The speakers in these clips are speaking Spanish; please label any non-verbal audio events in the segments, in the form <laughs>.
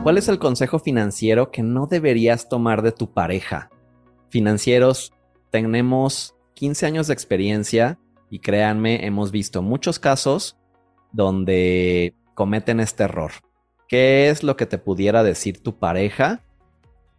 ¿Cuál es el consejo financiero que no deberías tomar de tu pareja? Financieros, tenemos 15 años de experiencia y créanme, hemos visto muchos casos donde cometen este error. ¿Qué es lo que te pudiera decir tu pareja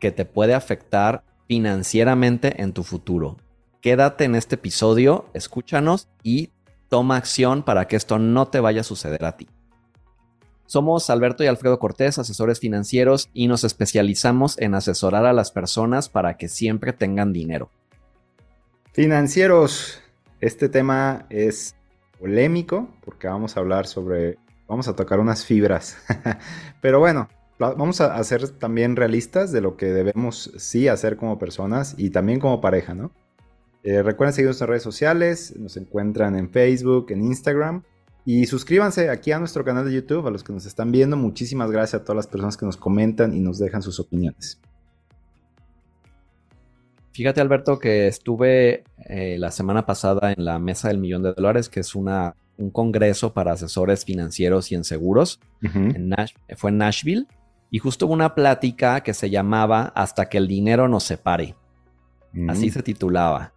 que te puede afectar financieramente en tu futuro? Quédate en este episodio, escúchanos y toma acción para que esto no te vaya a suceder a ti. Somos Alberto y Alfredo Cortés, asesores financieros, y nos especializamos en asesorar a las personas para que siempre tengan dinero. Financieros, este tema es polémico porque vamos a hablar sobre, vamos a tocar unas fibras, <laughs> pero bueno, vamos a ser también realistas de lo que debemos sí hacer como personas y también como pareja, ¿no? Eh, recuerden seguirnos en redes sociales, nos encuentran en Facebook, en Instagram y suscríbanse aquí a nuestro canal de YouTube, a los que nos están viendo. Muchísimas gracias a todas las personas que nos comentan y nos dejan sus opiniones. Fíjate, Alberto, que estuve eh, la semana pasada en la Mesa del Millón de Dólares, que es una, un congreso para asesores financieros y en seguros. fue en Nashville. Y justo hubo una plática que se llamaba Hasta que el dinero nos separe. Así se titulaba.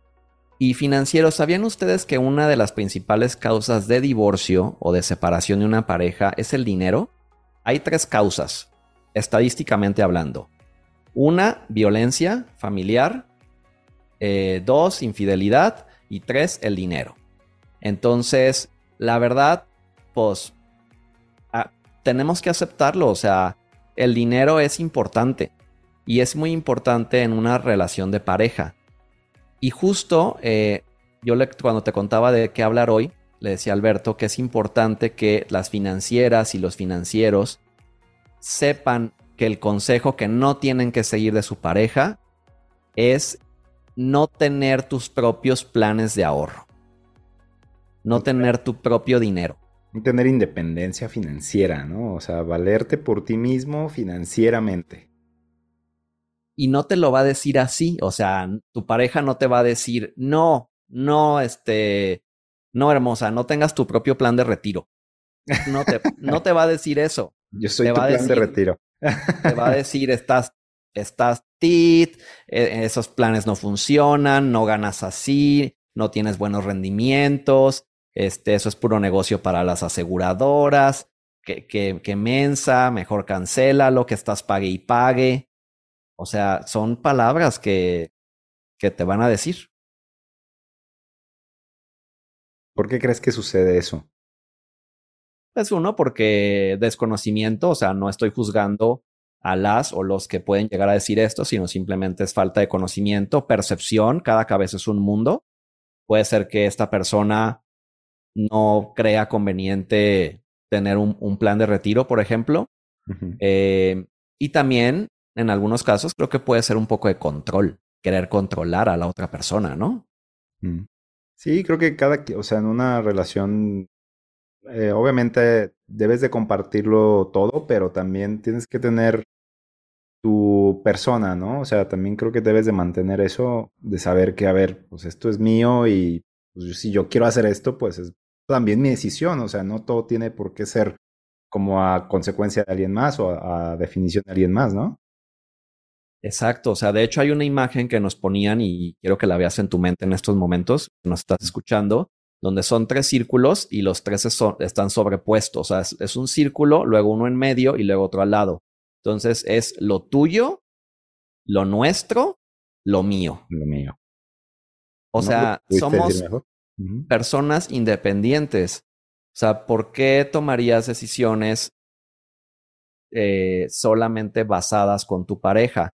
Y financieros, ¿sabían ustedes que una de las principales causas de divorcio o de separación de una pareja es el dinero? Hay tres causas, estadísticamente hablando. Una, violencia familiar. Eh, dos, infidelidad. Y tres, el dinero. Entonces, la verdad, pues, tenemos que aceptarlo. O sea, el dinero es importante. Y es muy importante en una relación de pareja. Y justo eh, yo le, cuando te contaba de qué hablar hoy, le decía a Alberto que es importante que las financieras y los financieros sepan que el consejo que no tienen que seguir de su pareja es no tener tus propios planes de ahorro. No tener tu propio dinero. Tener independencia financiera, ¿no? O sea, valerte por ti mismo financieramente y no te lo va a decir así. O sea, tu pareja no te va a decir, no, no, este, no, hermosa, no tengas tu propio plan de retiro. No te, no te va a decir eso. Yo soy tu plan de retiro. te va a decir, estás, estás tit, e, esos planes no funcionan, no ganas así, no tienes buenos rendimientos, este, eso es puro negocio para las aseguradoras, que, que, que mensa, mejor cancela lo que estás pague y pague. O sea, son palabras que, que te van a decir. ¿Por qué crees que sucede eso? Pues uno, porque desconocimiento, o sea, no estoy juzgando a las o los que pueden llegar a decir esto, sino simplemente es falta de conocimiento, percepción, cada cabeza es un mundo. Puede ser que esta persona no crea conveniente tener un, un plan de retiro, por ejemplo. eh, y también en algunos casos creo que puede ser un poco de control, querer controlar a la otra persona, ¿no? Mm. Sí, creo que cada, o sea, en una relación, eh, obviamente debes de compartirlo todo, pero también tienes que tener tu persona, ¿no? O sea, también creo que debes de mantener eso, de saber que, a ver, pues esto es mío y pues, si yo quiero hacer esto, pues es también mi decisión, o sea, no todo tiene por qué ser como a consecuencia de alguien más o a definición de alguien más, ¿no? Exacto, o sea, de hecho hay una imagen que nos ponían y quiero que la veas en tu mente en estos momentos, que nos estás escuchando, donde son tres círculos y los tres están sobrepuestos, o sea, es, un círculo, luego uno en medio y luego otro al lado. Entonces es lo tuyo, lo nuestro, lo mío. Lo mío. O sea, somos personas independientes. O sea, ¿por qué tomarías decisiones eh, solamente basadas con tu pareja?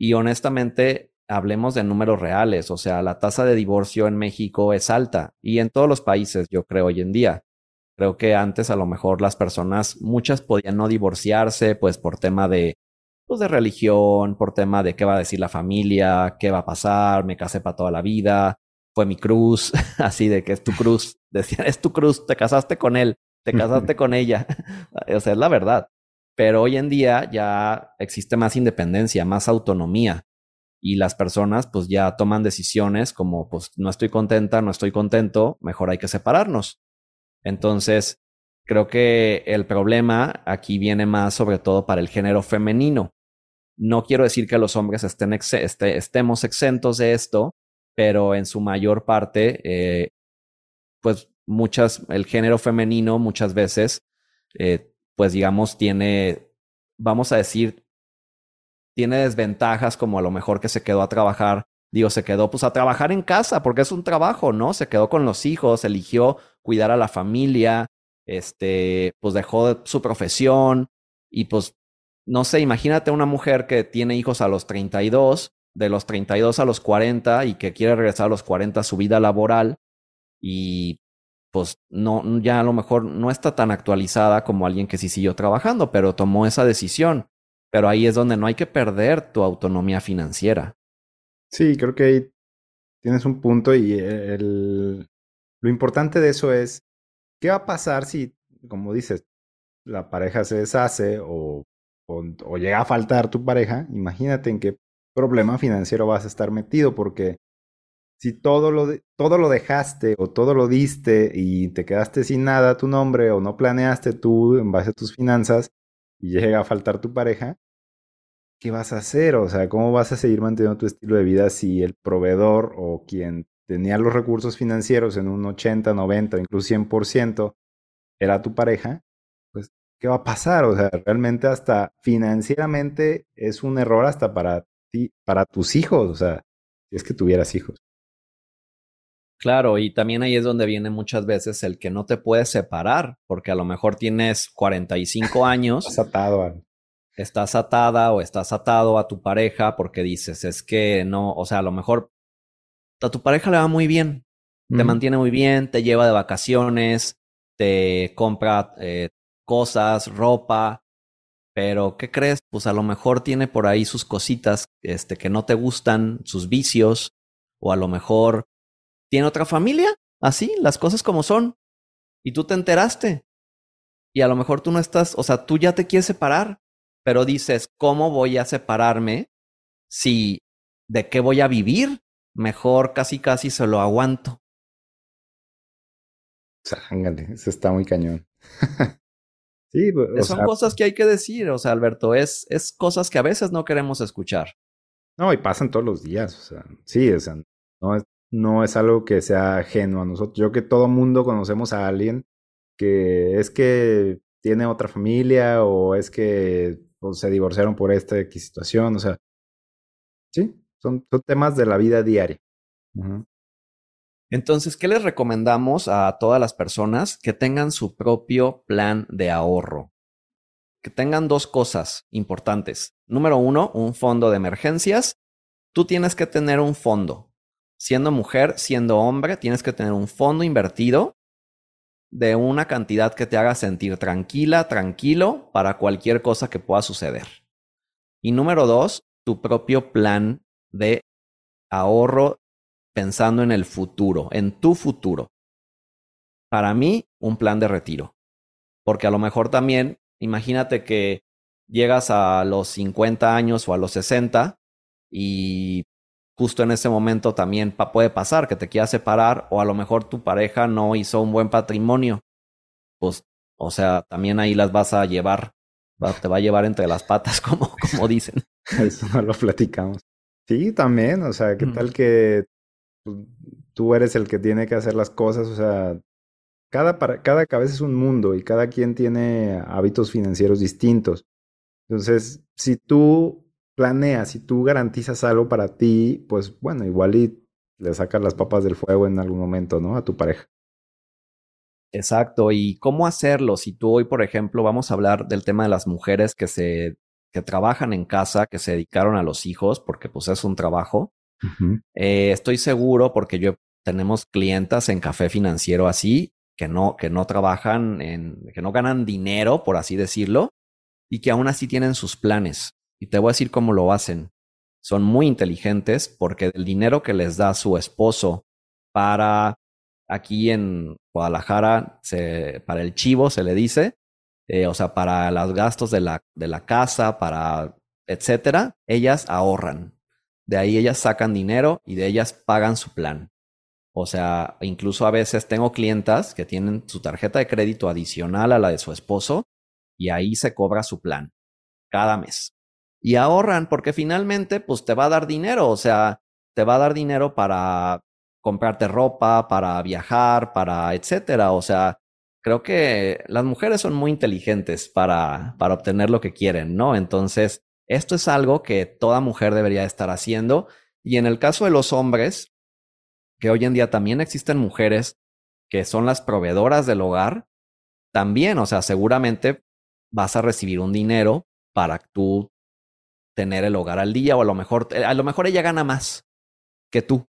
Y honestamente, hablemos de números reales, o sea, la tasa de divorcio en México es alta y en todos los países, yo creo, hoy en día. Creo que antes a lo mejor las personas, muchas podían no divorciarse, pues por tema de, pues de religión, por tema de qué va a decir la familia, qué va a pasar, me casé para toda la vida, fue mi cruz, <laughs> así de que es tu cruz, <laughs> decían, es tu cruz, te casaste con él, te casaste <laughs> con ella, o sea, es la verdad. Pero hoy en día ya existe más independencia, más autonomía y las personas pues ya toman decisiones como pues no estoy contenta, no estoy contento, mejor hay que separarnos. Entonces, creo que el problema aquí viene más sobre todo para el género femenino. No quiero decir que los hombres estén este, estemos exentos de esto, pero en su mayor parte, eh, pues muchas, el género femenino muchas veces, eh, pues digamos, tiene, vamos a decir, tiene desventajas como a lo mejor que se quedó a trabajar, digo, se quedó pues a trabajar en casa porque es un trabajo, ¿no? Se quedó con los hijos, eligió cuidar a la familia, este, pues dejó su profesión y pues no sé, imagínate una mujer que tiene hijos a los 32, de los 32 a los 40 y que quiere regresar a los 40 a su vida laboral y pues no, ya a lo mejor no está tan actualizada como alguien que sí siguió trabajando, pero tomó esa decisión. Pero ahí es donde no hay que perder tu autonomía financiera. Sí, creo que ahí tienes un punto y el, lo importante de eso es, ¿qué va a pasar si, como dices, la pareja se deshace o o, llega a faltar tu pareja, imagínate en qué problema financiero vas a estar metido, porque si todo lo, todo lo dejaste o todo lo diste y te quedaste sin nada tu nombre o no planeaste tú en base a tus finanzas y llega a faltar tu pareja, ¿qué vas a hacer? O sea, ¿cómo vas a seguir manteniendo tu estilo de vida si el proveedor o quien tenía los recursos financieros en un 80, 90, incluso 100% era tu pareja? ¿qué va a pasar? O sea, realmente hasta financieramente es un error hasta para ti, para tus hijos, o sea, si es que tuvieras hijos. Claro, y también ahí es donde viene muchas veces el que no te puedes separar, porque a lo mejor tienes 45 años. estás atado. Estás atada o estás atado a tu pareja porque dices, es que no, o sea, a lo mejor a tu pareja le va muy bien, te mantiene muy bien, te lleva de vacaciones, te compra eh, cosas, ropa, pero ¿qué crees? Pues a lo mejor tiene por ahí sus cositas este, que no te gustan, sus vicios, o a lo mejor tiene otra familia, así, las cosas como son, y tú te enteraste. Y a lo mejor tú no estás, o sea, tú ya te quieres separar, pero dices, ¿cómo voy a separarme si de qué voy a vivir? Mejor casi casi se lo aguanto. O sea, eso está muy cañón. <laughs> Sí, son cosas que hay que decir, o sea, Alberto, es, es cosas que a veces no queremos escuchar. No, y pasan todos los días, o sea, sí, o sea, no es, no es algo que sea ajeno a nosotros. Yo que todo mundo conocemos a alguien que es que tiene otra familia o es que se divorciaron por esta situación, o sea, sí, son, son temas de la vida diaria. Entonces, ¿qué les recomendamos a todas las personas que tengan su propio plan de ahorro? Que tengan dos cosas importantes. Número uno, un fondo de emergencias. Tú tienes que tener un fondo. Siendo mujer, siendo hombre, tienes que tener un fondo invertido de una cantidad que te haga sentir tranquila, tranquilo para cualquier cosa que pueda suceder. Y número dos, tu propio plan de ahorro pensando en el futuro, en tu futuro. Para mí, un plan de retiro. Porque a lo mejor también, imagínate que llegas a los 50 años o a los 60 y justo en ese momento también puede pasar que te quieras separar o a lo mejor tu pareja no hizo un buen patrimonio. Pues, o sea, también ahí las vas a llevar, te va a llevar entre las patas, <laughs> como, como dicen. <laughs> Eso no lo platicamos. Sí, también, o sea, ¿qué tal que pues, tú eres el que tiene que hacer las cosas, o sea, cada, cada cabeza es un mundo y cada quien tiene hábitos financieros distintos. Entonces, si tú planeas, si tú garantizas algo para ti, pues bueno, igual y le sacas las papas del fuego en algún momento, ¿no? A tu pareja. Exacto. ¿Y cómo hacerlo? Si tú hoy, por ejemplo, vamos a hablar del tema de las mujeres que se que trabajan en casa, que se dedicaron a los hijos, porque pues es un trabajo. Eh, estoy seguro porque yo tenemos clientas en café financiero así que no, que no trabajan en, que no ganan dinero, por así decirlo, y que aún así tienen sus planes. Y te voy a decir cómo lo hacen. Son muy inteligentes porque el dinero que les da su esposo para aquí en Guadalajara, se, para el chivo se le dice, eh, o sea, para los gastos de la, de la casa, para etcétera, ellas ahorran. De ahí ellas sacan dinero y de ellas pagan su plan. O sea, incluso a veces tengo clientas que tienen su tarjeta de crédito adicional a la de su esposo y ahí se cobra su plan cada mes. Y ahorran porque finalmente pues te va a dar dinero, o sea, te va a dar dinero para comprarte ropa, para viajar, para etcétera. O sea, creo que las mujeres son muy inteligentes para, para obtener lo que quieren, ¿no? Entonces, esto es algo que toda mujer debería estar haciendo. Y en el caso de los hombres, que hoy en día también existen mujeres que son las proveedoras del hogar, también, o sea, seguramente vas a recibir un dinero para tú tener el hogar al día o a lo mejor, a lo mejor ella gana más que tú.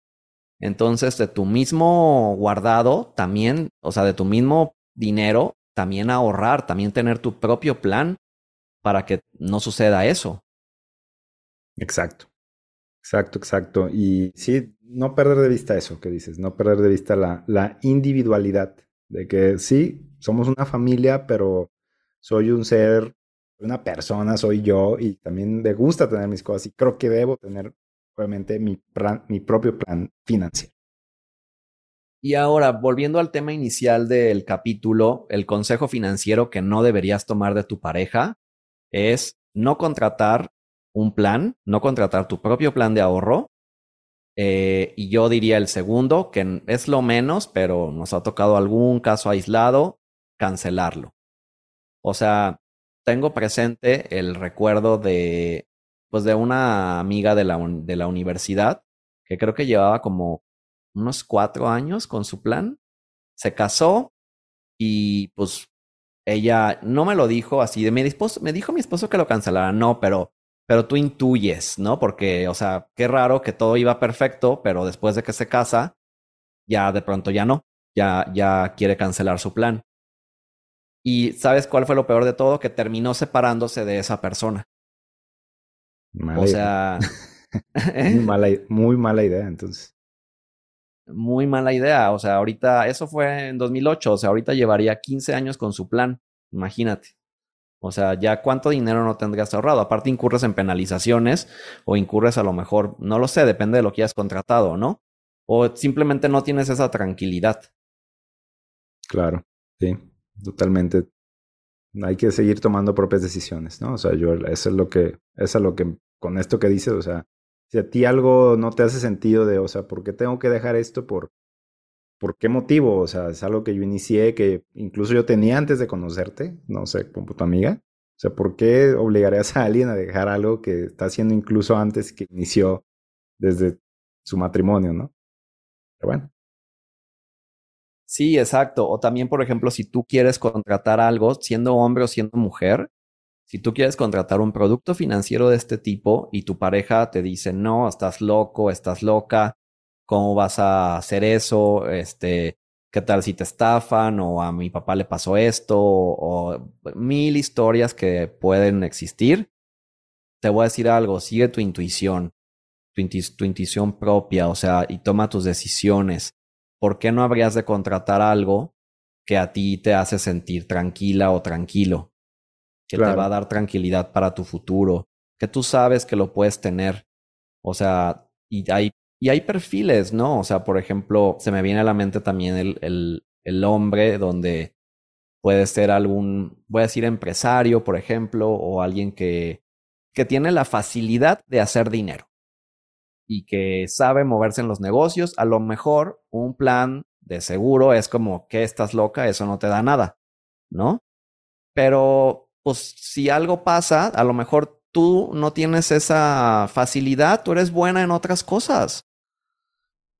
Entonces, de tu mismo guardado, también, o sea, de tu mismo dinero, también ahorrar, también tener tu propio plan para que no suceda eso. Exacto, exacto, exacto. Y sí, no perder de vista eso que dices, no perder de vista la, la individualidad, de que sí, somos una familia, pero soy un ser, una persona, soy yo y también me gusta tener mis cosas y creo que debo tener obviamente mi, mi propio plan financiero. Y ahora, volviendo al tema inicial del capítulo, el consejo financiero que no deberías tomar de tu pareja es no contratar un plan, no contratar tu propio plan de ahorro. Eh, y yo diría el segundo, que es lo menos, pero nos ha tocado algún caso aislado, cancelarlo. O sea, tengo presente el recuerdo de pues de una amiga de la, de la universidad que creo que llevaba como unos cuatro años con su plan. Se casó y pues ella no me lo dijo así de mi esposo, me dijo mi esposo que lo cancelara, no, pero, pero tú intuyes, ¿no? Porque, o sea, qué raro que todo iba perfecto, pero después de que se casa, ya de pronto ya no, ya, ya quiere cancelar su plan. Y ¿sabes cuál fue lo peor de todo? Que terminó separándose de esa persona o sea... <laughs> <laughs> ¿eh? muy, mala, muy mala idea, entonces. Muy mala idea. O sea, ahorita, eso fue en 2008, o sea, ahorita llevaría 15 años con su plan, imagínate. O sea, ya cuánto dinero no tendrías ahorrado. Aparte, incurres en penalizaciones o incurres a lo mejor, no lo sé, depende de lo que hayas contratado, ¿no? O simplemente no tienes esa tranquilidad. Claro, sí, totalmente. Hay que seguir tomando propias decisiones, ¿no? O sea, yo, eso es lo que, eso es lo que con esto que dices, o sea, si a ti algo no te hace sentido de, o sea, ¿por qué tengo que dejar esto? ¿Por, ¿por qué motivo? O sea, es algo que yo inicié, que incluso yo tenía antes de conocerte, no sé, como tu amiga. O sea, ¿por qué obligarías a alguien a dejar algo que está haciendo incluso antes que inició desde su matrimonio, no? Pero bueno. Sí, exacto. O también, por ejemplo, si tú quieres contratar algo, siendo hombre o siendo mujer, si tú quieres contratar un producto financiero de este tipo y tu pareja te dice, no, estás loco, estás loca, ¿cómo vas a hacer eso? Este, ¿qué tal si te estafan? O a mi papá le pasó esto, o, mil historias que pueden existir. Te voy a decir algo, sigue tu intuición, tu, tu intuición propia, o sea, y toma tus decisiones. ¿Por qué no habrías de contratar algo que a ti te hace sentir tranquila o tranquilo? que te va a dar tranquilidad para tu futuro, que tú sabes que lo puedes tener. O sea, y hay, y hay perfiles, ¿no? O sea, por ejemplo, se me viene a la mente también el, el, el hombre donde puede ser algún, voy a decir empresario, por ejemplo, o alguien que, que tiene la facilidad de hacer dinero y que sabe moverse en los negocios. A lo mejor un plan de seguro es como que estás loca, eso no te da nada, ¿no? Pero pues si algo pasa, a lo mejor tú no tienes esa facilidad, tú eres buena en otras cosas.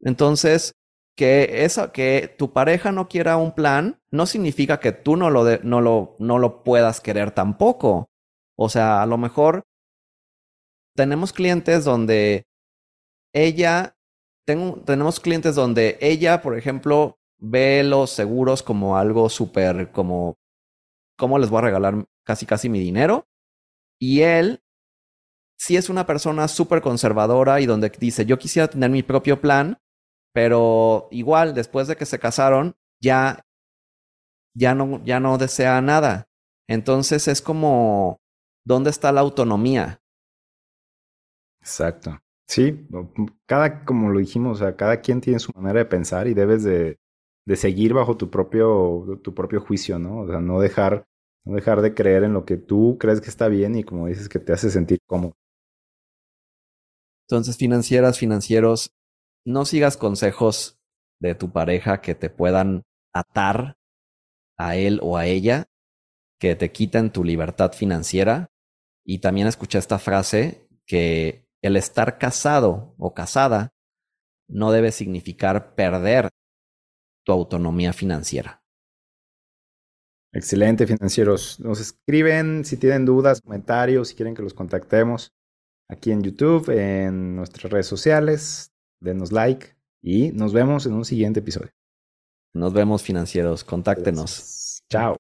Entonces, que, esa, que tu pareja no quiera un plan no significa que tú no lo, no, lo, no lo puedas querer tampoco. O sea, a lo mejor tenemos clientes donde ella, tenemos clientes donde ella, por ejemplo, ve los seguros como algo súper, como, ¿cómo les voy a regalar casi casi mi dinero. Y él sí es una persona súper conservadora y donde dice, yo quisiera tener mi propio plan, pero igual después de que se casaron, ya, ya no, ya no desea nada. Entonces es como, ¿dónde está la autonomía? Exacto. Sí, cada, como lo dijimos, o sea, cada quien tiene su manera de pensar y debes de, de seguir bajo tu propio, tu propio juicio, ¿no? O sea, no dejar, no dejar de creer en lo que tú crees que está bien y como dices que te hace sentir cómodo. Entonces, financieras, financieros, no sigas consejos de tu pareja que te puedan atar a él o a ella, que te quiten tu libertad financiera. Y también escuché esta frase que el estar casado o casada no debe significar perder tu autonomía financiera. Excelente, financieros. Nos escriben si tienen dudas, comentarios, si quieren que los contactemos aquí en YouTube, en nuestras redes sociales. Denos like y nos vemos en un siguiente episodio. Nos vemos, financieros. Contáctenos. Chao.